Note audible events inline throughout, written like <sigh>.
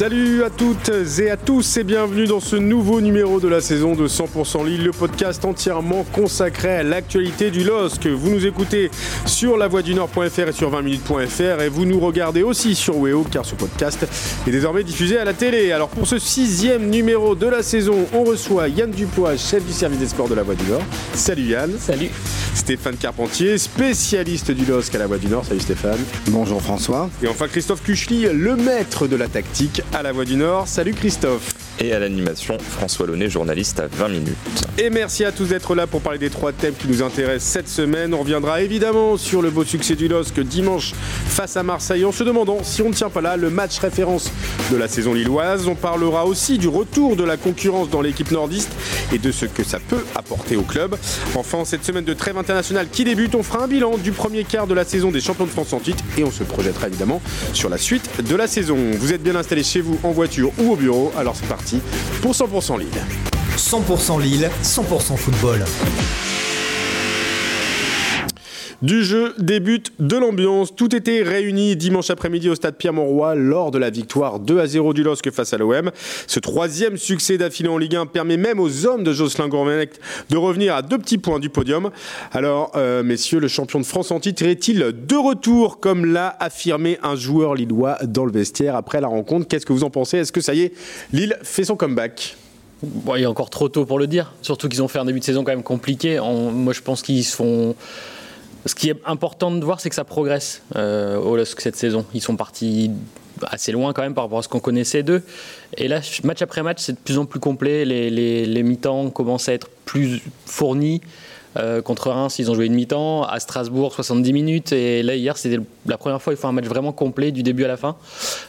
Salut à toutes et à tous et bienvenue dans ce nouveau numéro de la saison de 100% Lille, le podcast entièrement consacré à l'actualité du LOSC. Vous nous écoutez sur lavoisdunord.fr et sur 20minutes.fr et vous nous regardez aussi sur Weo car ce podcast est désormais diffusé à la télé. Alors pour ce sixième numéro de la saison, on reçoit Yann Dupois, chef du service des sports de la Voix du Nord. Salut Yann. Salut. Stéphane Carpentier, spécialiste du LOSC à la Voix du Nord. Salut Stéphane. Bonjour François. Et enfin Christophe Kuchli, le maître de la tactique à la Voix du Nord. Salut Christophe. Et à l'animation, François Launay, journaliste à 20 minutes. Et merci à tous d'être là pour parler des trois thèmes qui nous intéressent cette semaine. On reviendra évidemment sur le beau succès du LOSC dimanche face à Marseille en se demandant si on ne tient pas là le match référence de la saison lilloise. On parlera aussi du retour de la concurrence dans l'équipe nordiste et de ce que ça peut apporter au club. Enfin, cette semaine de trêve internationale qui débute, on fera un bilan du premier quart de la saison des champions de France en titre et on se projettera évidemment sur la suite de la saison. Vous êtes bien installés chez vous en voiture ou au bureau, alors c'est parti pour 100% Lille. 100% Lille, 100% football. Du jeu, des buts, de l'ambiance, tout était réuni dimanche après-midi au stade Pierre-Mauroy lors de la victoire 2 à 0 du LOSC face à l'OM. Ce troisième succès d'affilée en Ligue 1 permet même aux hommes de Jocelyn Gourvenec de revenir à deux petits points du podium. Alors, euh, messieurs, le champion de France en titre est-il de retour comme l'a affirmé un joueur lillois dans le vestiaire après la rencontre? Qu'est-ce que vous en pensez? Est-ce que ça y est, Lille fait son comeback? Il est encore trop tôt pour le dire, surtout qu'ils ont fait un début de saison quand même compliqué. Moi, je pense qu'ils se font. Ce qui est important de voir, c'est que ça progresse euh, au LOSC cette saison. Ils sont partis assez loin quand même par rapport à ce qu'on connaissait d'eux. Et là, match après match, c'est de plus en plus complet. Les, les, les mi-temps commencent à être plus fournis. Euh, contre Reims, ils ont joué une mi-temps. À Strasbourg, 70 minutes. Et là, hier, c'était la première fois qu'ils font un match vraiment complet du début à la fin.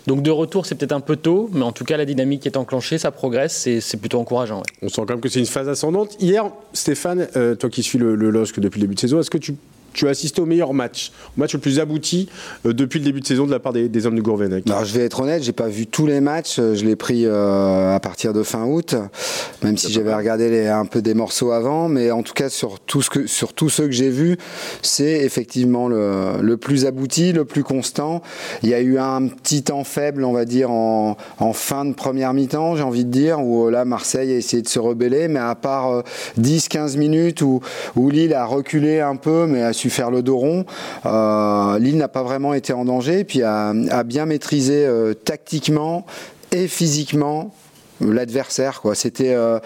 Donc, de retour, c'est peut-être un peu tôt. Mais en tout cas, la dynamique est enclenchée, ça progresse. et c'est plutôt encourageant. On sent quand même que c'est une phase ascendante. Hier, Stéphane, euh, toi qui suis le, le LOSC depuis le début de saison, est-ce que tu, tu as assisté au meilleur match, au match le plus abouti euh, depuis le début de saison de la part des, hommes de Gourvenec Alors je vais être honnête, j'ai pas vu tous les matchs, euh, je l'ai pris euh, à partir de fin août, même si j'avais regardé un peu des morceaux avant, mais en tout cas sur tout ce que sur tous ceux que j'ai vus, c'est effectivement le, le plus abouti, le plus constant. Il y a eu un petit temps faible, on va dire en, en fin de première mi-temps, j'ai envie de dire, où là Marseille a essayé de se rebeller, mais à part euh, 10-15 minutes où, où Lille a reculé un peu, mais a faire le dos rond, euh, Lille n'a pas vraiment été en danger, puis a, a bien maîtrisé euh, tactiquement et physiquement l'adversaire quoi. C'était euh,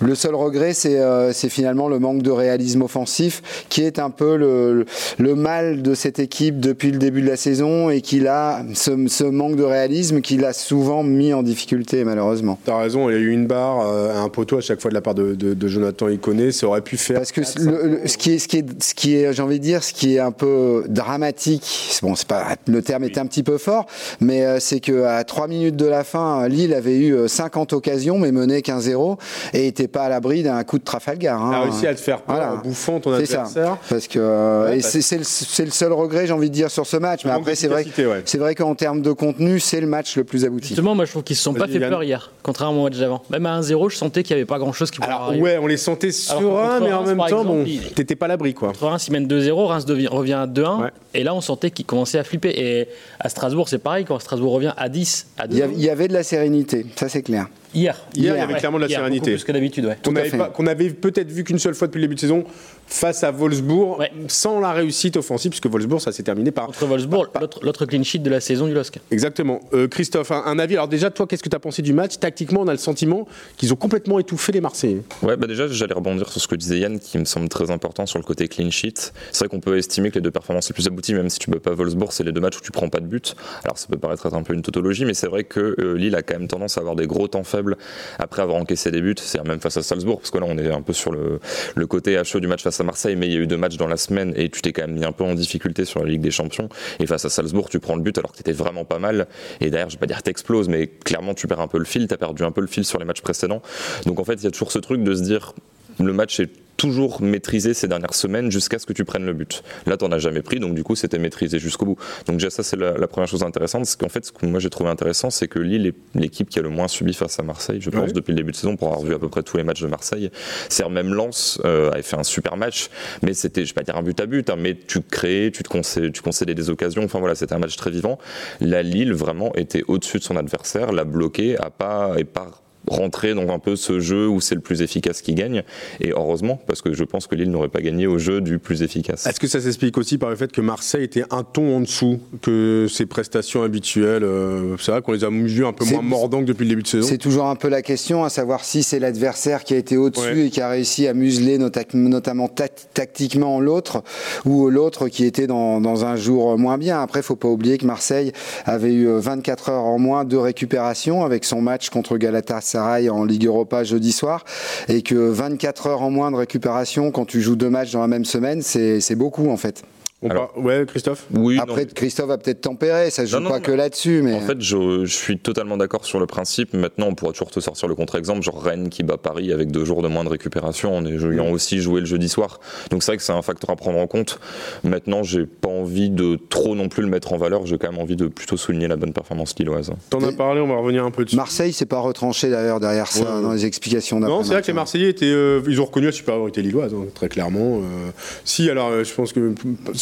le seul regret c'est euh, c'est finalement le manque de réalisme offensif qui est un peu le, le mal de cette équipe depuis le début de la saison et qui a ce, ce manque de réalisme qui l'a souvent mis en difficulté malheureusement. T'as raison, il y a eu une barre, euh, un poteau à chaque fois de la part de, de- de Jonathan Iconé, ça aurait pu faire. Parce que le- le- ce qui est, ce qui est, ce qui est, j'ai envie de dire, ce qui est un peu dramatique, c'est- bon, c'est pas, le terme est un petit peu fort, mais euh, c'est que à 3 minutes de la fin, Lille avait eu euh, 50 occasions, mais menait qu'un 0 et était pas à l'abri d'un coup de Trafalgar. hein. T'as réussi à te faire peur Voilà. en bouffant ton C'est ça. adversaire. Parce que euh, Ouais, c'est le, c'est le seul regret, j'ai envie de dire, sur ce match. Mais après, c'est vrai, ouais. c'est vrai qu'en termes de contenu, c'est le match le plus abouti. Justement, moi, je trouve qu'ils se sont pas fait Yann. peur hier, contrairement au match d'avant. Même à 1-0, je sentais qu'il n'y avait pas grand-chose qui pouvait Alors arriver. ouais, on les sentait sereins, mais en Reims, même temps, bon, exemple, il- t'étais pas à l'abri quoi. Contre Reims, ils mènent 2-0, Reims revient à 2-1. Ouais. Et là, on sentait qu'ils commençaient à flipper. Et à Strasbourg, c'est pareil, quand Strasbourg revient à 10, à 2 Il y, avait, il y avait de la sérénité, ça c'est clair. Hier. Hier, il y avait clairement de la hier, sérénité. Plus que d'habitude, ouais. Qu'on à avait, fait. pas- qu'on avait peut-être vu qu'une seule fois depuis le début de saison face à Wolfsburg, Ouais. sans la réussite offensive, puisque Wolfsburg, ça s'est terminé par. Contre Wolfsburg, par- l'autre l'autre clean sheet de la saison du LOSC. Exactement. Euh, Christophe, un, un avis. Alors déjà, toi, qu'est-ce que tu as pensé du match Tactiquement, on a le sentiment qu'ils ont complètement étouffé les Marseillais. Ouais, bah déjà, j'allais rebondir sur ce que disait Yann, qui me semble très important sur le côté clean sheet. C'est vrai qu'on peut estimer que les deux performances les plus abouties, même si tu peux pas Wolfsburg, c'est les deux matchs où tu prends pas de but. Alors ça peut paraître être un peu une tautologie, mais c'est vrai que euh, Lille a quand même tendance à avoir des gros temps faibles après avoir encaissé des buts. C'est même face à Salzbourg, parce que là on est un peu sur le, le côté à chaud du match face à Marseille, mais il y a eu deux matchs dans la semaine et tu t'es quand même mis un peu en difficulté sur la Ligue des Champions. Et face à Salzbourg, tu prends le but alors que t'étais vraiment pas mal. Et derrière, je vais pas dire t'exploses, mais clairement tu perds un peu le fil. T'as perdu un peu le fil sur les matchs précédents. Donc en fait, il y a toujours ce truc de se dire le match est toujours maîtrisé ces dernières semaines jusqu'à ce que tu prennes le but. Là, tu n'en as jamais pris, donc du coup, c'était maîtrisé jusqu'au bout. Donc déjà, ça, c'est la, première chose intéressante. C'est qu'en fait, ce que moi j'ai trouvé intéressant, c'est que Lille est l'équipe qui a le moins subi face à Marseille, je pense, depuis le début de saison, pour avoir vu à peu près tous les matchs de Marseille. C'est même Lens euh, avait fait un super match, mais c'était, je vais pas dire un but à but, hein, mais tu créais, tu te concédais, tu concédais des occasions. Enfin voilà, c'était un match très vivant. La Lille vraiment était au-dessus de son adversaire, l'a bloqué, a pas et pas rentrer dans un peu ce jeu où c'est le plus efficace qui gagne. Et heureusement, parce que je pense que Lille n'aurait pas gagné au jeu du plus efficace. Est-ce que ça s'explique aussi par le fait que Marseille était un ton en dessous que ses prestations habituelles euh, C'est vrai qu'on les a vus un peu moins mordants que depuis le début de saison. C'est toujours un peu la question, à savoir si c'est l'adversaire qui a été au-dessus et qui a réussi à museler notamment tactiquement l'autre, ou l'autre qui était dans, dans, un jour moins bien. Après, il faut pas oublier que Marseille avait eu 24 heures en moins de récupération avec son match contre Galatasaray en Ligue Europa jeudi soir et que 24 heures en moins de récupération quand tu joues deux matchs dans la même semaine, c'est beaucoup en fait. Alors, ouais, Christophe oui, Après, Christophe va peut-être tempérer, ça joue pas que là-dessus. Mais... En fait, je, suis totalement d'accord sur le principe. Maintenant, on pourra toujours te sortir le contre-exemple, genre Rennes qui bat Paris avec deux jours de moins de récupération en ayant aussi joué le jeudi soir. Donc c'est vrai que c'est un facteur à prendre en compte. Maintenant, j'ai pas envie de trop non plus le mettre en valeur. J'ai quand même envie de plutôt souligner la bonne performance lilloise. T'en as parlé, on va revenir un peu dessus. Marseille s'est pas retranché d'ailleurs derrière ça dans les explications Non, c'est vrai que les Marseillais étaient, euh, ils ont reconnu la supériorité lilloise, hein, très clairement. Euh, si, alors, euh, je pense que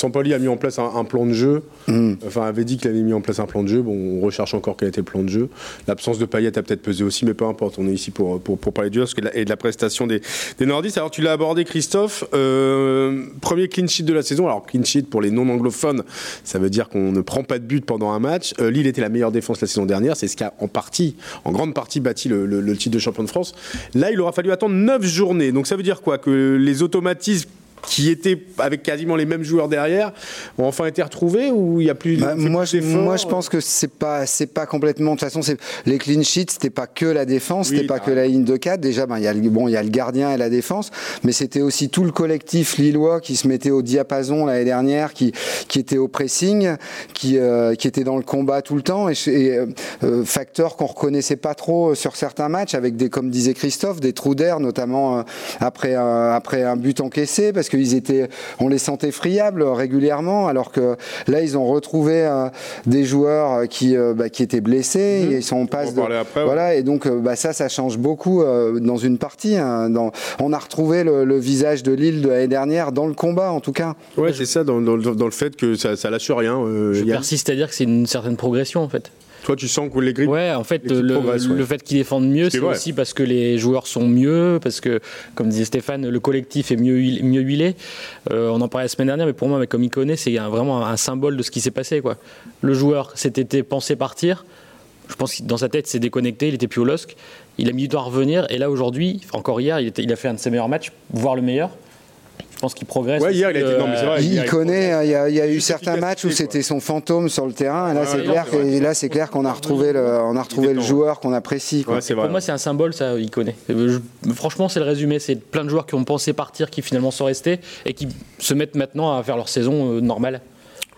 Sampoli a mis en place un un, plan de jeu. Mm. Enfin, avait dit qu'il avait mis en place un plan de jeu. Bon, on recherche encore quel était le plan de jeu. L'absence de Payet a peut-être pesé aussi, mais peu importe. On est ici pour, pour, parler du et, et de la prestation des, des Nordistes. Alors, tu l'as abordé, Christophe. Euh, premier clean sheet de la saison. Alors, clean sheet pour les non-anglophones, ça veut dire qu'on ne prend pas de but pendant un match. Euh, Lille était la meilleure défense la saison dernière. C'est ce qui a en partie, en grande partie, bâti le, le titre de champion de France. Là, il aura fallu attendre 9 journées. Donc, ça veut dire quoi? Que les automatismes qui étaient avec quasiment les mêmes joueurs derrière ont enfin été retrouvés ou il y a plus, bah, moi, je, moi je pense que c'est pas c'est pas complètement de toute façon c'est les clean sheets c'était pas que la défense c'était pas que la ligne de 4 déjà ben il y a bon il y a le gardien et la défense mais c'était aussi tout le collectif lillois qui se mettait au diapason l'année dernière qui qui était au pressing qui euh, qui était dans le combat tout le temps. Et, et euh, facteur qu'on reconnaissait pas trop sur certains matchs avec des comme disait Christophe des trous d'air notamment euh, après après un but encaissé parce qu'ils étaient, on les sentait friables régulièrement, alors que là, ils ont retrouvé euh, des joueurs qui, euh, bah, qui étaient blessés, mhm. ils sont en passe de, voilà, et donc euh, bah, ça, ça change beaucoup dans une partie. Hein, dans, on a retrouvé le, visage de Lille de l'année dernière dans le combat, en tout cas. Ouais, c'est ça, dans, dans, le fait que ça, ça lâche rien. Je persiste à dire que c'est une certaine progression, en fait. Toi, tu sens que les grippes. Ouais, en fait, le, le, fait qu'ils défendent mieux, c'est aussi parce que les joueurs sont mieux, parce que, comme disait Stéphane, le collectif est mieux, mieux huilé. Euh, on en parlait la semaine dernière, mais pour moi, comme il connaît, c'est vraiment un symbole de ce qui s'est passé. Quoi. Le joueur s'était pensé partir. Je pense que dans sa tête, c'est déconnecté, il était plus au LOSC. Il a mis du temps à revenir. Et là, aujourd'hui, encore hier, il, il a fait un de ses meilleurs matchs, voire le meilleur. Je pense qu'il progresse. Ouais, hier, il, a été, non, mais vrai, il, connaît. Il y a, il y a eu certains matchs où c'était son fantôme sur le terrain. Et là, c'est clair, là, c'est clair qu'on a retrouvé le, on a retrouvé le joueur qu'on apprécie. Quoi. Pour moi, c'est un symbole, ça. Il connaît. franchement, c'est le résumé. C'est plein de joueurs qui ont pensé partir, qui finalement sont restés et qui se mettent maintenant à faire leur saison euh, normale.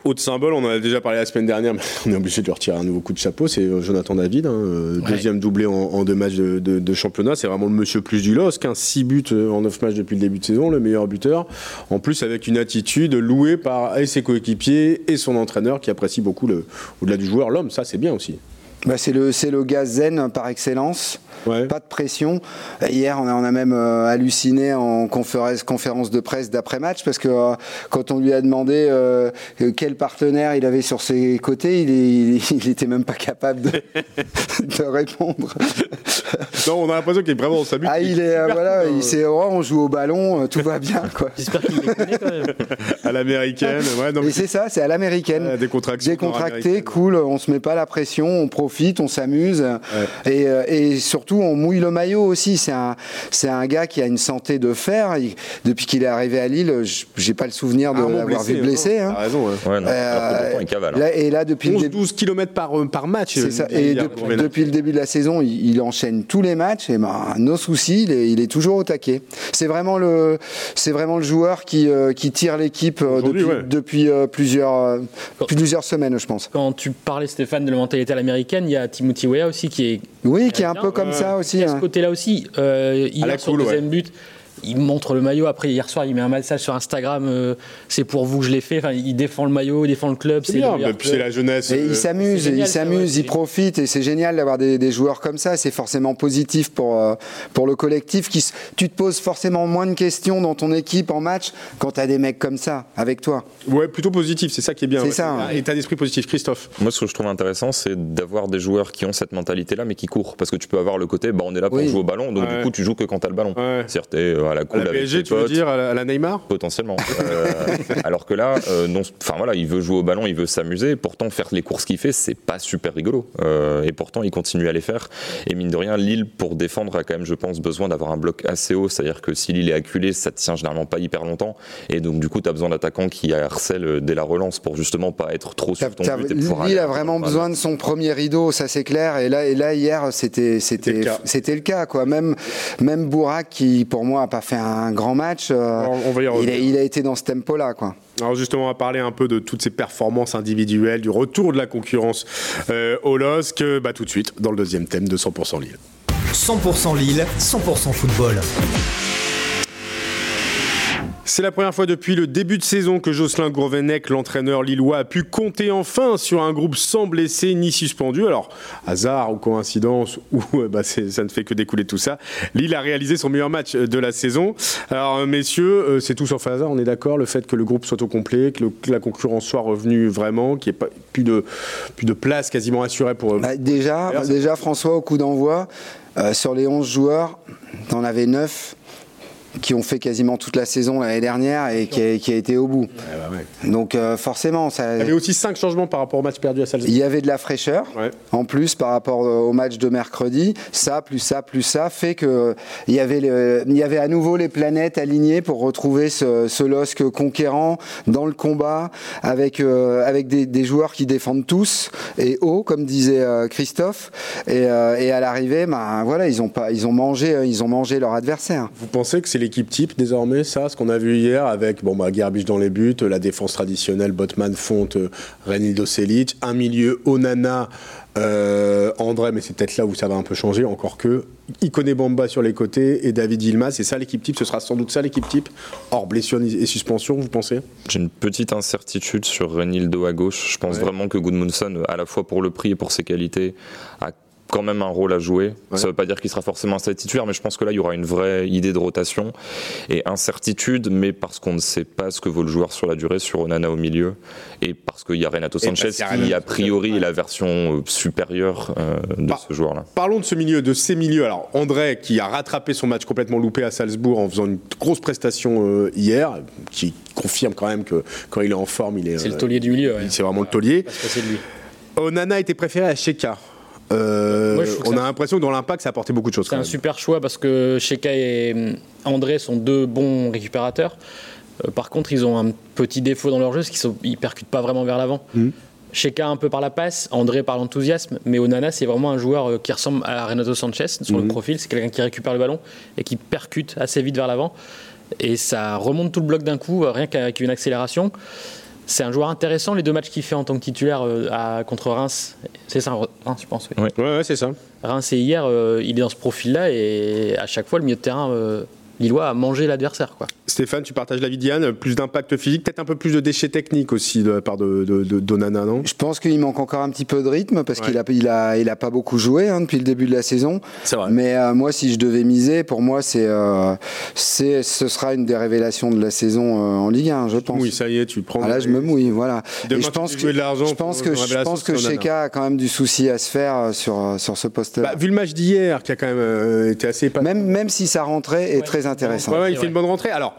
Autre symbole, on en a déjà parlé la semaine dernière, mais on est obligé de lui retirer un nouveau coup de chapeau, c'est euh, Jonathan David, hein, euh, deuxième doublé en, deux matchs de, championnat, c'est vraiment le monsieur plus du LOSC, 6 buts euh, en 9 matchs depuis le début de saison, le meilleur buteur, en plus avec une attitude louée par ses coéquipiers et son entraîneur qui apprécie beaucoup, le, au-delà du joueur, l'homme, ça c'est bien aussi. Bah c'est le, le gaz zen par excellence. Pas de pression. Hier, on a, on a même euh, halluciné en conférence, conférence de presse d'après-match parce que euh, quand on lui a demandé euh, quel partenaire il avait sur ses côtés, il, <laughs> il, était même pas capable de, <laughs> de répondre. <laughs> non, on a l'impression qu'il est vraiment dans sa Ah, il est, voilà, il sait, oh, on joue au ballon, tout va bien, quoi. J'espère qu'il connaît quand même. À l'américaine, ouais. Et c'est ça, c'est à l'américaine. Décontracté, cool, on se met pas la pression, on profite, on s'amuse. Et, et surtout, on mouille le maillot aussi. C'est un, c'est un gars qui a une santé de fer. depuis qu'il est arrivé à Lille, j'ai pas le souvenir de l'avoir vu blessé. Hein. raison. et là, depuis 12 km par, euh, par match. Et depuis le début de la saison, il, enchaîne tous les matchs. Et ben, nos soucis, il est, il est toujours au taquet. C'est vraiment le, c'est vraiment le joueur qui, euh, qui tire l'équipe euh, depuis, plusieurs, plusieurs semaines, je pense. Quand tu parlais, Stéphane, de la mentalité à l'américaine, il y a Timothy Weah aussi qui est oui, qui est un peu comme ça aussi. À ce hein. côté-là aussi, euh, hier sur le deuxième but, il montre le maillot. Après, hier soir, il met un message sur Instagram euh, c'est pour vous que je l'ai fait. Enfin, il défend le maillot, il défend le club. C'est bien, puis c'est la jeunesse. Et il s'amuse, il s'amuse, il profite. Et c'est génial d'avoir des, des, joueurs comme ça. C'est forcément positif pour, pour le collectif. Qui, tu te poses forcément moins de questions dans ton équipe en match quand tu as des mecs comme ça avec toi. Ouais, plutôt positif. C'est ça qui est bien. C'est ça. Hein. État d'esprit positif. Christophe. Moi, ce que je trouve intéressant, c'est d'avoir des joueurs qui ont cette mentalité-là, mais qui courent. Parce que tu peux avoir le côté, bah, on est là pour Oui. jouer au ballon, donc Ouais. du coup, tu joues que quand t'as le ballon. Ouais. C'est-à-dire, t'es euh, à la À la avec PSG, tu veux dire, à la, à la Neymar Potentiellement. Euh, <laughs> alors que là, euh, non, enfin voilà, il veut jouer au ballon, il veut s'amuser. Pourtant, faire les courses qu'il fait, c'est pas super rigolo. Euh, et pourtant, il continue à les faire. Et mine de rien, Lille, pour défendre, a quand même, je pense, besoin d'avoir un bloc assez haut. C'est-à-dire que si Lille est acculé, ça tient généralement pas hyper longtemps. Et donc, du coup, tu as besoin d'attaquants qui harcèlent dès la relance pour justement pas être trop sur ton t'as- but et pouvoir Lille aller a vraiment Voilà. besoin de son premier rideau, ça c'est clair. Et là, et là hier, c'était C'était le c'était cas. c'était le cas quoi. Même même Bourak qui pour moi a pas fait un grand match. euh, Alors, on va y il, a, revenir. il a été dans ce tempo là quoi. Alors justement, on va parler un peu de toutes ces performances individuelles, du retour de la concurrence euh, au LOSC, bah, tout de suite dans le deuxième thème de 100% Lille. 100% Lille, 100% football. C'est la première fois depuis le début de saison que Jocelyn Gourvenec, l'entraîneur lillois, a pu compter enfin sur un groupe sans blessés ni suspendus. Alors, hasard ou coïncidence, <laughs> ou euh, bah, ça ne fait que découler tout ça, Lille a réalisé son meilleur match de la saison. Alors, euh, messieurs, euh, c'est tout sauf hasard, on est d'accord, le fait que le groupe soit au complet, que, le- que la concurrence soit revenue vraiment, qu'il n'y ait pas, plus, de, plus de place quasiment assurée pour... Bah, déjà, déjà François au coup d'envoi, euh, sur les 11 joueurs, t'en avais 9 qui ont fait quasiment toute la saison l'année dernière et qui a, qui a été au bout. Bah ouais. Donc euh, forcément, ça, Il y avait aussi 5 changements par rapport au match perdu à Salzbourg. Il y avait de la fraîcheur, Ouais. en plus par rapport au match de mercredi. Ça, plus ça, plus ça, fait que il y avait, le- il y avait à nouveau les planètes alignées pour retrouver ce, ce LOSC conquérant dans le combat, avec, euh, avec des, des joueurs qui défendent tous et haut, comme disait euh, Christophe. Et, euh, et à l'arrivée, ben, voilà, ils ont, pas, ils, ont mangé, euh, ils ont mangé leur adversaire. Vous pensez que c'est l'équipe type désormais, ça, ce qu'on a vu hier avec bon, bah, Gerbic dans les buts, la défense traditionnelle, Botman, Fonte, euh, Renildo Selic, un milieu Onana, euh, André, mais c'est peut-être là où ça va un peu changer, encore que Icone Bamba sur les côtés et David Ilma, c'est ça l'équipe type, ce sera sans doute ça l'équipe type, hors blessure et suspension, vous pensez? J'ai une petite incertitude sur Renildo à gauche. Je pense Ouais. vraiment que Goodmanson, à la fois pour le prix et pour ses qualités, a quand même un rôle à jouer. Ouais. Ça ne veut pas dire qu'il sera forcément un titulaire, mais je pense que là, il y aura une vraie idée de rotation et incertitude, mais parce qu'on ne sait pas ce que vaut le joueur sur la durée, sur Onana au milieu, et parce qu'il y a Renato Et Sanchez qui, Renato a priori, est la version euh, supérieure euh, de ce joueur-là. Parlons de ce milieu, de ces milieux. Alors, André, qui a rattrapé son match complètement loupé à Salzbourg en faisant une grosse prestation euh, hier, qui confirme quand même que quand il est en forme, il est. C'est le taulier du milieu. ouais. C'est vraiment le taulier. Parce que c'est de lui. Onana était préféré à Sheka. Euh, Moi, on a l'impression que dans l'impact, ça a apporté beaucoup de choses. C'est un même. super choix parce que Sheka et André sont deux bons récupérateurs. Euh, par contre, ils ont un petit défaut dans leur jeu, c'est qu'ils ne percutent pas vraiment vers l'avant. Mhm. Sheka un peu par la passe, André par l'enthousiasme, mais Onana c'est vraiment un joueur euh, qui ressemble à Renato Sanchez sur le profil. C'est quelqu'un qui récupère le ballon et qui percute assez vite vers l'avant. Et ça remonte tout le bloc d'un coup, rien qu'avec une accélération. C'est un joueur intéressant, les deux matchs qu'il fait en tant que titulaire euh, à- contre Reims. C'est ça, Reims, je pense. oui. Ouais, ouais, c'est ça. Reims et hier, euh, il est dans ce profil-là et à chaque fois, le milieu de terrain euh, lillois a mangé l'adversaire. quoi. Stéphane, tu partages l'avis Diane, plus d'impact physique, peut-être un peu plus de déchets techniques aussi de la part de, de, de- d'Onana, non? Je pense qu'il manque encore un petit peu de rythme parce Ouais. qu'il a, il a, il a pas beaucoup joué hein, depuis le début de la saison. C'est vrai. Mais euh, moi, si je devais miser, pour moi, c'est, euh, c'est, ce sera une des révélations de la saison euh, en Ligue 1, je pense. Oui, ça y est, tu prends. Ah, là, je me mouille, voilà. Demain, Et je tu pense que de l'argent je pense que je pense que. Sheka a quand même du souci à se faire sur sur ce poste-là. Bah, vu le match d'hier, qui a quand même euh, été assez épatant. même même si sa rentrée est Ouais. très intéressante. Ouais, ouais, il fait une bonne rentrée. Alors,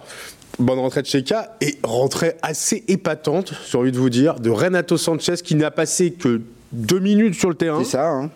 bonne rentrée de Sheka et rentrée assez épatante, j'ai envie de vous dire, de Renato Sanchez qui n'a passé que deux minutes sur le terrain C'est ça. hein.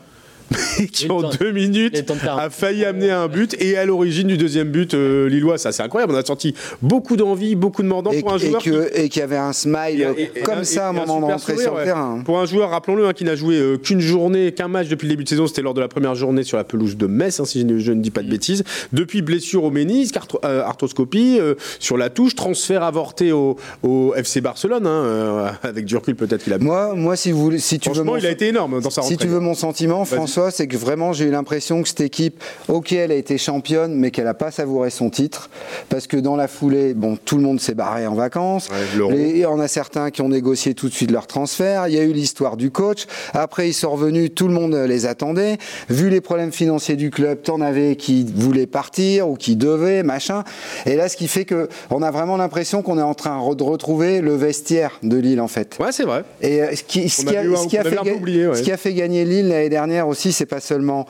Qui en deux minutes a failli amener un but et à l'origine du deuxième but euh, lillois. Ça, c'est incroyable. On a senti beaucoup d'envie, beaucoup de mordant Et, pour un joueur qui- et qu'il y avait un smile Et- et- et comme ça à un moment d'entrée sur ouais. le terrain. Pour un joueur, rappelons-le, hein, qui n'a joué euh, qu'une journée, qu'un match depuis le début de saison, c'était lors de la première journée sur la pelouse de Metz, hein, si je ne, je ne dis pas Mm. de bêtises. Depuis blessure au ménisque, euh, arthroscopie, euh, sur la touche, transfert avorté au, au FC Barcelone, hein, euh, <laughs> avec du recul peut-être qu'il a. Moi, moi, si vous si tu veux Franchement, mon, il a été énorme dans sa si rentrée. tu veux mon sentiment, Vas-y. C'est que vraiment j'ai eu l'impression que cette équipe, ok, elle a été championne, mais qu'elle n'a pas savouré son titre, parce que dans la foulée, bon, tout le monde s'est barré en vacances. il y en a certains qui ont négocié tout de suite leur transfert. Il y a eu l'histoire du coach. Après, ils sont revenus, tout le monde les attendait. Vu les problèmes financiers du club, t'en avais qui voulaient partir ou qui devaient, machin. Et là, ce qui fait que on a vraiment l'impression qu'on est en train de retrouver le vestiaire de Lille, en fait. Ouais, c'est vrai. Et ce qui, ce qui a, ce qui a fait, ce qui a fait gagner Lille l'année dernière aussi, c'est pas seulement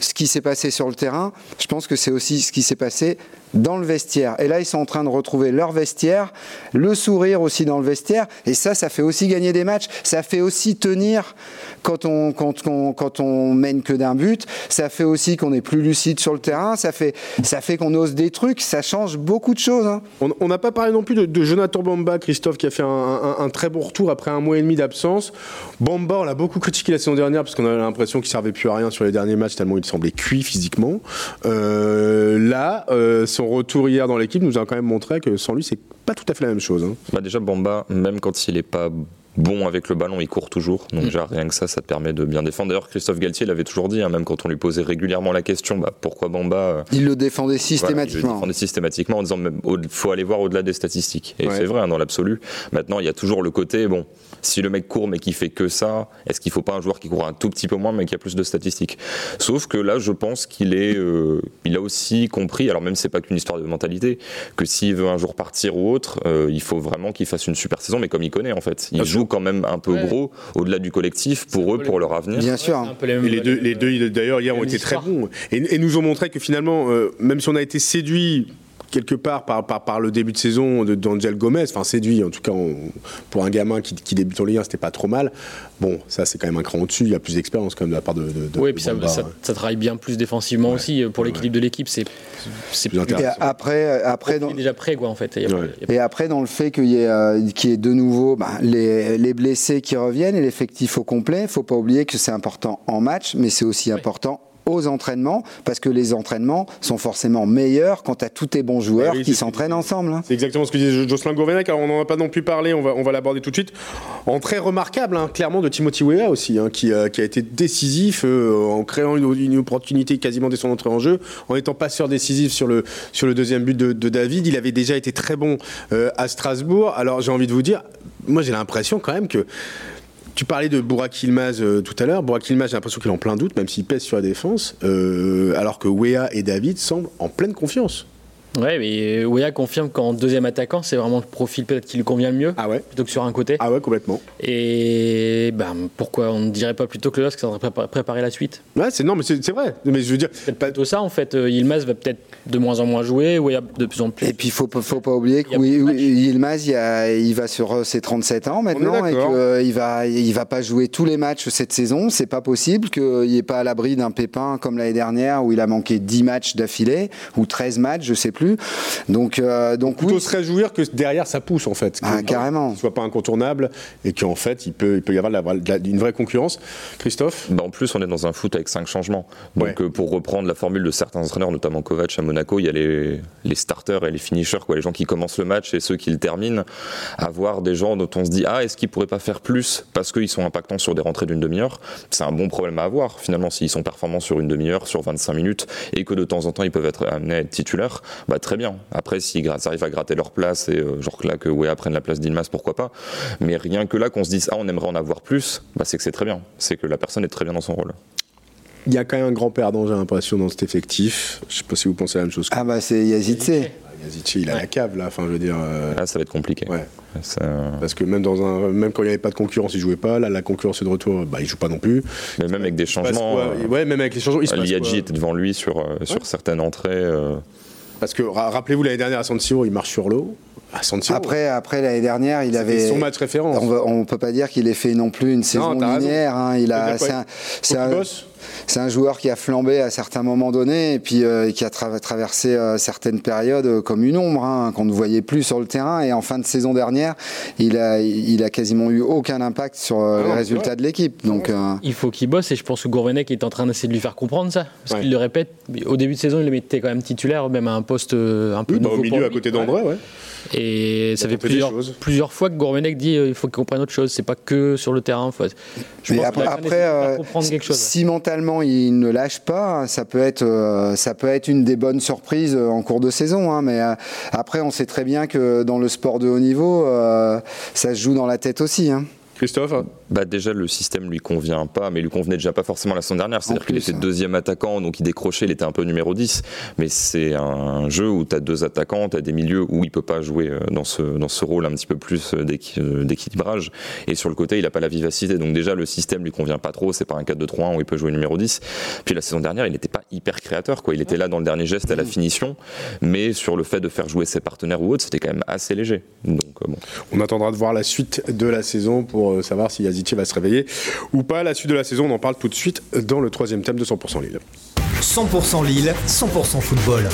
ce qui s'est passé sur le terrain, je pense que c'est aussi ce qui s'est passé dans le vestiaire. Et là, ils sont en train de retrouver leur vestiaire, le sourire aussi dans le vestiaire. Et ça, ça fait aussi gagner des matchs. Ça fait aussi tenir quand on, quand on, quand on mène que d'un but. Ça fait aussi qu'on est plus lucide sur le terrain. Ça fait, ça fait qu'on ose des trucs. Ça change beaucoup de choses. Hein. On n'a pas parlé non plus de, Jonathan Bamba, Christophe, qui a fait un, très bon retour après un mois et demi d'absence. Bamba, on l'a beaucoup critiqué la saison dernière parce qu'on avait l'impression qu'il servait plus à rien sur les derniers matchs tellement il semblait cuit physiquement. Euh, là, euh, son retour hier dans l'équipe nous a quand même montré que sans lui, c'est pas tout à fait la même chose. Hein. Bah déjà, Bamba, même quand il est pas bon avec le ballon, il court toujours. Donc, mm. déjà, rien que ça, ça te permet de bien défendre. D'ailleurs, Christophe Galtier l'avait toujours dit, hein, même quand on lui posait régulièrement la question, bah, pourquoi Bamba euh, Il le défendait systématiquement. il le défendait systématiquement en disant, il faut aller voir au-delà des statistiques. Et c'est vrai, hein, dans l'absolu. Maintenant, il y a toujours le côté, bon, si le mec court mais qui fait que ça, est-ce qu'il faut pas un joueur qui court un tout petit peu moins mais qui a plus de statistiques? Sauf que là, je pense qu'il est, euh, il a aussi compris, alors même c'est pas qu'une histoire de mentalité, que s'il veut un jour partir ou autre, euh, il faut vraiment qu'il fasse une super saison, mais comme il connaît en fait, il joue quand même un peu gros au-delà du collectif pour eux, pour leur avenir. Bien sûr. Et les deux, les deux d'ailleurs hier ont été très bons. Et, nous ont montré que finalement, euh, même si on a été séduit quelque part par, par, le début de saison d'Angel Gomez, enfin séduit en tout cas pour un gamin qui, débute en Ligue 1, c'était pas trop mal. Bon, ça c'est quand même un cran au-dessus, il y a plus d'expérience quand même de la part de. de oui, et puis ça, ça, travaille bien plus défensivement aussi pour l'équilibre de l'équipe, c'est plus intéressant. Et après, après dans... déjà prêt quoi en fait. Et après dans le fait qu'il y, ait, euh, y ait de nouveau bah, les, les, blessés qui reviennent et l'effectif au complet, faut pas oublier que c'est important en match, mais c'est aussi important aux entraînements, parce que les entraînements sont forcément meilleurs quand tu as tous tes bons joueurs eh qui s'entraînent ensemble. Hein. C'est exactement ce que disait Jocelyn Gourvenec, on n'en a pas non plus parlé, on va, on va l'aborder tout de suite. En très remarquable, hein, clairement, de Timothy Weah aussi, hein, qui, euh, qui, a été décisif euh, en créant une, opportunité quasiment dès son entrée en jeu, en étant passeur décisif sur le, sur le deuxième but de, David. Il avait déjà été très bon euh, à Strasbourg. Alors j'ai envie de vous dire, moi j'ai l'impression quand même que tu parlais de Bourak Ilmaz euh, tout à l'heure. Bourak Ilmaz, j'ai l'impression qu'il est en plein doute, même s'il pèse sur la défense, euh, alors que Wea et David semblent en pleine confiance. Ouais, mais Wea confirme qu'en deuxième attaquant, c'est vraiment le profil peut-être qui lui convient le mieux. Ah ouais. Plutôt que sur un côté. Ah ouais, complètement. Et ben, pourquoi on ne dirait pas plutôt que le LOSC ça devrait préparer la suite? Ouais, c'est non, mais c'est vrai. Mais je veux dire. C'est pas tout ça en fait. Euh, Yilmaz va peut-être de moins en moins jouer, Wea de plus en plus. Et puis il faut, faut pas oublier que Yilmaz, il, il, va sur ses 37 ans maintenant et qu'il euh, va, il va pas jouer tous les matchs cette saison. C'est pas possible qu'il n'est pas à l'abri d'un pépin comme l'année dernière où il a manqué 10 matchs d'affilée ou 13 matchs, je sais plus. Donc, euh, donc plutôt oui. se réjouir que derrière ça pousse en fait. Ah, carrément. Soit pas incontournable et qu'en fait il peut, il peut y avoir une vraie concurrence. Christophe? Bah En plus, on est dans un foot avec cinq changements. Donc, euh, pour reprendre la formule de certains entraîneurs, notamment Kovac à Monaco, il y a les, les starters et les finishers, quoi, les gens qui commencent le match et ceux qui le terminent. Avoir des gens dont on se dit Ah, est-ce qu'ils pourraient pas faire plus parce qu'ils sont impactants sur des rentrées d'une demi-heure? C'est un bon problème à avoir finalement s'ils sont performants sur une demi-heure, sur 25 minutes et que de temps en temps ils peuvent être amenés à être titulaires. Bah, très bien. Après, s'ils arrivent à gratter leur place et euh, genre là que Wea prenne la place d'Ilmas, pourquoi pas. Mais rien que là qu'on se dise ah on aimerait en avoir plus, bah, c'est que c'est très bien. C'est que la personne est très bien dans son rôle. Il y a quand même un grand perdant, j'ai l'impression, dans cet effectif. Je sais pas si vous pensez la même chose. Ah bah c'est Yazidze. Yazidze, il a la cave là. Enfin, je veux dire. Euh, là, ça va être compliqué. Ouais. Parce que même dans un, même quand il n'y avait pas de concurrence, il jouait pas. Là, la concurrence est de retour, bah, il joue pas non plus. Mais même avec des changements. Ouais, même avec les changements. Liadji était devant lui sur sur certaines entrées. Parce que rappelez-vous l'année dernière à San Siro, il marche sur l'eau. Après, après l'année dernière, il avait son match référence. On ne peut pas dire qu'il ait fait non plus une saison linéaire. Hein. Il a, c'est un, c'est un joueur qui a flambé à certains moments donnés et puis euh, qui a traversé euh, certaines périodes euh, comme une ombre hein, qu'on ne voyait plus sur le terrain. Et en fin de saison dernière, il a, il a quasiment eu aucun impact sur ah les résultats de l'équipe. Donc, il faut qu'il bosse et je pense que Gourvenec est en train d'essayer de lui faire comprendre ça. Parce qu'il le répète, au début de saison, il le mettait quand même titulaire, même à un poste un peu bah, au milieu à côté d'André, ouais. Et ça fait plusieurs, plusieurs fois que Gourvenec dit il faut qu'il comprenne autre chose. C'est pas que sur le terrain. Je pense après, après comprendre quelque chose. Si mentalement il ne lâche pas, ça peut être, euh, ça peut être une des bonnes surprises en cours de saison. Hein, mais euh, après, on sait très bien que dans le sport de haut niveau, euh, ça se joue dans la tête aussi. Hein. Christophe bah déjà le système lui convient pas, mais lui convenait déjà pas forcément la saison dernière. C'est-à-dire qu'il était deuxième attaquant, donc il décrochait, il était un peu numéro 10. Mais c'est un jeu où tu as deux attaquants, tu as des milieux où il peut pas jouer euh, dans ce, dans ce rôle un petit peu plus euh, euh, d'équilibrage. Et sur le côté, il a pas la vivacité. Donc déjà le système lui convient pas trop. C'est pas un 4-2-3-1 où il peut jouer numéro 10. Puis la saison dernière, il n'était pas hyper créateur. Quoi. Il était là dans le dernier geste à la finition, mais sur le fait de faire jouer ses partenaires ou autres, c'était quand même assez léger. Donc bon. On attendra de voir la suite de la saison pour savoir si Yazici va se réveiller ou pas. La suite de la saison, on en parle tout de suite dans le troisième thème de 100% Lille. 100% Lille, 100% football.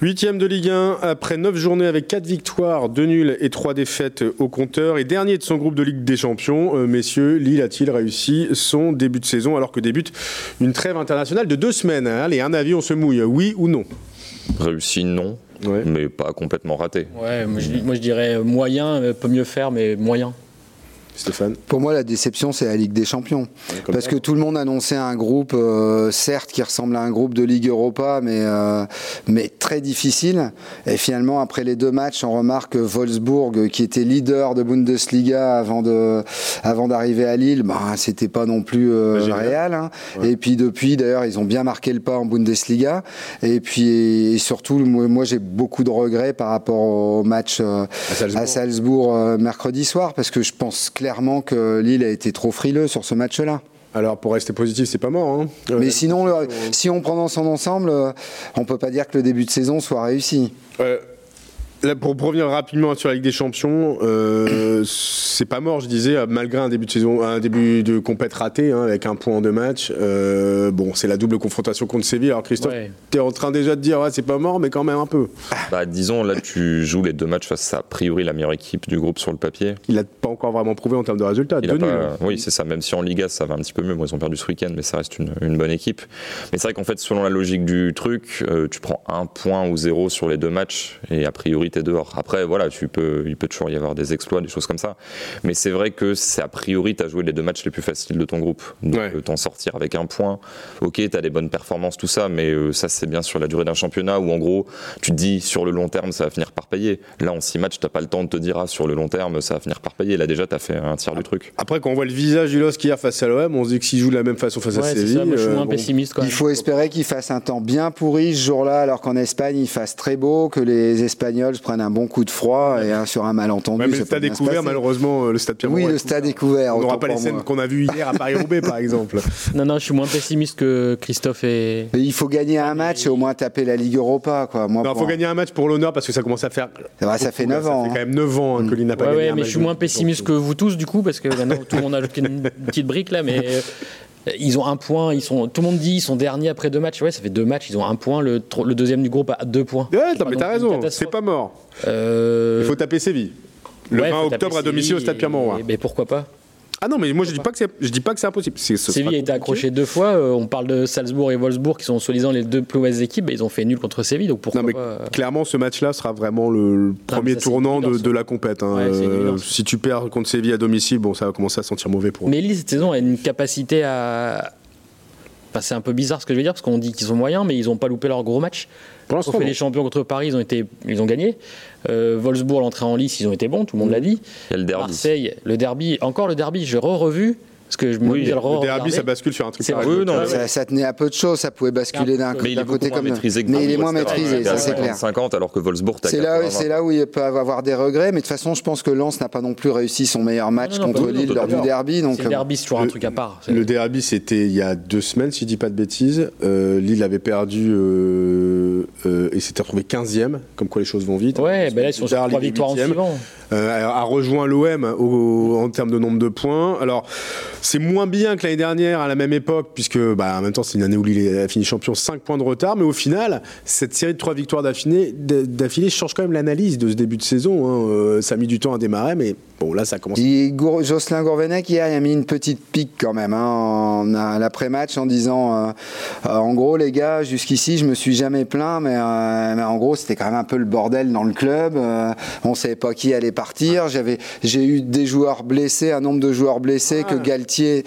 Huitième de Ligue 1, après 9 journées avec 4 victoires, 2 nuls et 3 défaites au compteur. Et dernier de son groupe de Ligue des Champions, euh, messieurs, Lille a-t-il réussi son début de saison alors que débute une trêve internationale de deux semaines hein? Allez, un avis, on se mouille, oui ou non? Réussi, non. Ouais. mais pas complètement raté. Ouais, moi je, moi, je dirais moyen, euh, peut mieux faire, mais moyen. Stéphane Pour moi, la déception, c'est la Ligue des Champions. Parce que tout le monde annonçait un groupe, euh, certes, qui ressemble à un groupe de Ligue Europa, mais, euh, mais très difficile. Et finalement, après les deux matchs, on remarque que Wolfsburg, qui était leader de Bundesliga avant de, avant d'arriver à Lille, bah, c'était pas non plus euh, génial. réel. hein. Et puis depuis, d'ailleurs, ils ont bien marqué le pas en Bundesliga. Et puis et surtout, moi, j'ai beaucoup de regrets par rapport au match euh, À Salzbourg. à Salzbourg mercredi soir, parce que je pense clairement que Lille a été trop frileux sur ce match-là. Alors, pour rester positif, c'est pas mort. Hein Euh, Mais sinon, le- si on prend dans son ensemble, euh, on peut pas dire que le début de saison soit réussi. Euh, là, pour revenir rapidement sur la Ligue des Champions, euh, c'est pas mort, je disais, malgré un début de saison, un début de compète raté, hein, avec un point en deux matchs. Euh, bon, c'est la double confrontation contre Séville. Alors, Christophe, Ouais. t'es en train déjà de dire, ouais, c'est pas mort, mais quand même un peu. Bah, disons, là, tu joues les deux matchs face à, a priori la meilleure équipe du groupe sur le papier. Il l'a pas encore vraiment prouvé en termes de résultats. Il nuls. pas- Oui, c'est ça. Même si en Liga, ça va un petit peu mieux. Bon, ils ont perdu ce week-end, mais ça reste une, une bonne équipe. Mais c'est vrai qu'en fait, selon la logique du truc, euh, tu prends un point ou zéro sur les deux matchs et a priori, t'es dehors. Après, voilà, tu peux, il peut toujours y avoir des exploits, des choses comme ça. Mais c'est vrai que c'est a priori, t'as joué les deux matchs les plus faciles de ton groupe. Donc, Ouais. euh, t'en sortir avec un point. Ok, t'as des bonnes performances, tout ça, mais euh, ça, c'est bien sur la durée d'un championnat où, en gros, tu te dis sur le long terme, ça va finir par payer. Là, en six matchs, t'as pas le temps de te dire, ah, sur le long terme, ça va finir par payer. Là, déjà, t'as fait un tiers du truc. Après, quand on voit le visage du LOSC hier face à l'OM, on se dit que s'il joue de la même façon face à Ouais, Séville. ça, moi je suis euh, moins pessimiste quand Il faut espérer qu'il fasse un temps bien pourri ce jour-là, alors qu'en Espagne, il fasse très beau, que les Espagnols se prennent un bon coup de froid et hein, sur un malentendu. Ouais, mais ça le stade est couvert, malheureusement, euh, le stade Pierre Oui, le stade est couvert. On n'aura pas les scènes qu'on a vues hier à Paris-Roubaix, par exemple. <laughs> Non, non, je suis moins pessimiste que Christophe et. Mais il faut gagner un match et au moins taper la Ligue Europa. Quoi. Moi, Il faut gagner un match pour l'honneur parce que ça commence à faire. Ça fait beaucoup, là. 9 ans, Ça fait hein. quand même 9 ans hein, que n'a pas Ouais, gagné. ouais, un mais match je suis moins des pessimiste que vous tous, du coup, parce que maintenant tout le monde a une petite brique là, mais euh, <laughs> ils ont un point. Ils sont, tout le monde dit ils sont derniers après deux matchs. Ouais, ça fait deux matchs. Ils ont un point. Le, deuxième du groupe a deux points. Ouais, non, mais t'as raison, c'est pas mort. Euh, Il faut taper Séville. Le ouais, 20 faut taper octobre à domicile au stade Pierre Mauroy. et- Mais pourquoi pas Ah non, mais moi je dis pas que c'est, je dis pas que c'est impossible. C'est- ce Séville a été accroché deux fois. euh, on parle de Salzbourg et Wolfsburg qui sont soi-disant les deux plus mauvaises équipes. et ils ont fait nul contre Séville. Donc pourquoi Non, mais pas euh, clairement, ce match-là sera vraiment le, premier ça, tournant de, la compète. hein. Ouais, Euh, si tu perds contre Séville à domicile, bon, ça va commencer à sentir mauvais pour eux. Mais Lille cette saison a une capacité à. Enfin, c'est un peu bizarre ce que je veux dire parce qu'on dit qu'ils sont moyens, mais ils n'ont pas loupé leur gros match. Pour ont l'instant, les champions contre Paris, ils ont, été, ils ont gagné. Euh, Wolfsburg, l'entrée en lice, ils ont été bons, tout le monde l'a dit. Il y a le derby. Marseille, le derby, encore le derby, j'ai re-revu. Parce que je me Oui, dis, le derby, ça bascule sur un truc. Oui, non, Ça, ça tenait à peu de choses, ça pouvait basculer d'un côté, Mais il est d'un beaucoup côté moins comme maîtrisé que Mais il est moins maîtrisé, ça c'est clair. 50 alors que Wolfsburg, t'as C'est là, 80. c'est là où il peut avoir des regrets, mais de toute façon, je pense que Lens n'a pas non plus réussi son meilleur match Non, non, contre Lille lors du derby. Donc, le euh, derby, c'est toujours un truc à part. Le derby, c'était il y a deux semaines, si je dis pas de bêtises. Euh, Lille avait perdu euh, euh, et s'était retrouvé 15e, comme quoi les choses vont vite. Ouais, ben là, ils sont sur trois victoires en 8e. suivant. Euh, a rejoint l'OM en termes de nombre de points. Alors, c'est moins bien que l'année dernière à la même époque, puisque bah, en même temps, c'est une année où Lille a fini champion, 5 points de retard. Mais au final, cette série de 3 victoires d'affilée change quand même l'analyse de ce début de saison. hein. Euh, ça a mis du temps à démarrer, mais bon, là, ça commence. Jocelyn Gourvenec hier il a mis une petite pique quand même hein, en, à l'après-match en disant euh, en gros les gars jusqu'ici je me suis jamais plaint mais, mais en gros, c'était quand même un peu le bordel dans le club. On savait pas qui allait partir. J'avais, j'ai eu des joueurs blessés, un nombre de joueurs blessés que Galtier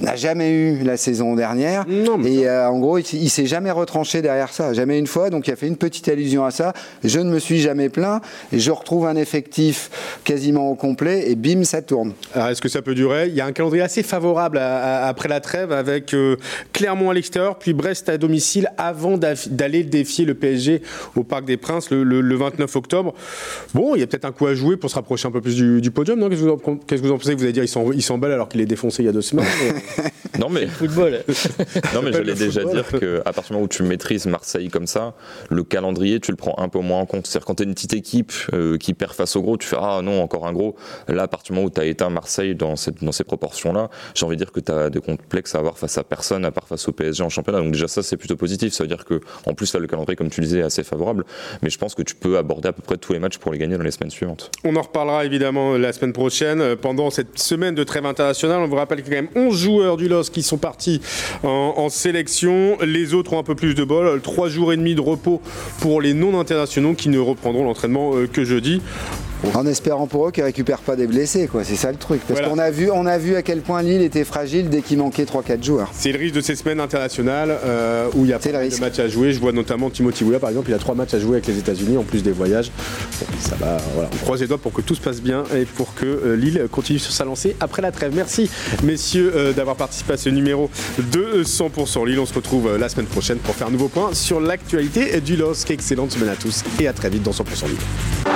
n'a jamais eu la saison dernière. Non, mais et euh, en gros, il, il s'est jamais retranché derrière ça, jamais une fois. Donc il a fait une petite allusion à ça. Je ne me suis jamais plaint. Et je retrouve un effectif quasiment au complet et bim, ça tourne. Alors, est-ce que ça peut durer? Il y a un calendrier assez favorable à- à- après la trêve avec euh, Clermont à l'extérieur, puis Brest à domicile avant d'aller défier le PSG au Parc des Princes le, le- le 29 octobre. Bon, il y a peut-être un coup à jouer pour se rapprocher un peu plus du, du podium, non? Qu'est-ce que vous en, pensez? Vous allez dire il s'en- il s'emballe alors qu'il est défoncé il y a deux semaines. <laughs> Non mais Football. <laughs> Non, mais le déjà football. dire qu'à partir du moment où tu maîtrises Marseille comme ça, le calendrier, tu le prends un peu moins en compte. C'est-à-dire quand tu es une petite équipe euh, qui perd face au gros, tu fais Ah non, encore un gros. Là, à partir du moment où tu as éteint Marseille dans, cette, dans ces proportions-là, j'ai envie de dire que tu as des complexes à avoir face à personne, à part face au PSG en championnat. Donc déjà, ça, c'est plutôt positif. Ça veut dire que, en plus, là, le calendrier, comme tu le disais, est assez favorable. Mais je pense que tu peux aborder à peu près tous les matchs pour les gagner dans les semaines suivantes. On en reparlera évidemment la semaine prochaine. Euh, Pendant cette semaine de trêve internationale, on vous rappelle qu'il y a quand même 11 du LOS qui sont partis en, en sélection. Les autres ont un peu plus de bol. Trois jours et demi de repos pour les non-internationaux qui ne reprendront l'entraînement euh, que jeudi. En espérant pour eux qu'ils récupèrent pas des blessés, quoi. C'est ça le truc. Parce Voilà. qu'on a vu, on a vu à quel point Lille était fragile dès qu'il manquait 3-4 joueurs. C'est le risque de ces semaines internationales euh, où il y a pas mal de matchs à jouer. Je vois notamment Timothy Weah par exemple, il a trois matchs à jouer avec les États-Unis en plus des voyages. Bon, ça va, voilà. On croise les doigts pour que tout se passe bien et pour que euh, Lille continue sur sa lancée après la trêve. Merci messieurs euh, d'avoir participé à ce numéro de 100% Lille. On se retrouve la semaine prochaine pour faire un nouveau point sur l'actualité du LOSC. Excellente semaine à tous et à très vite dans 100% Lille.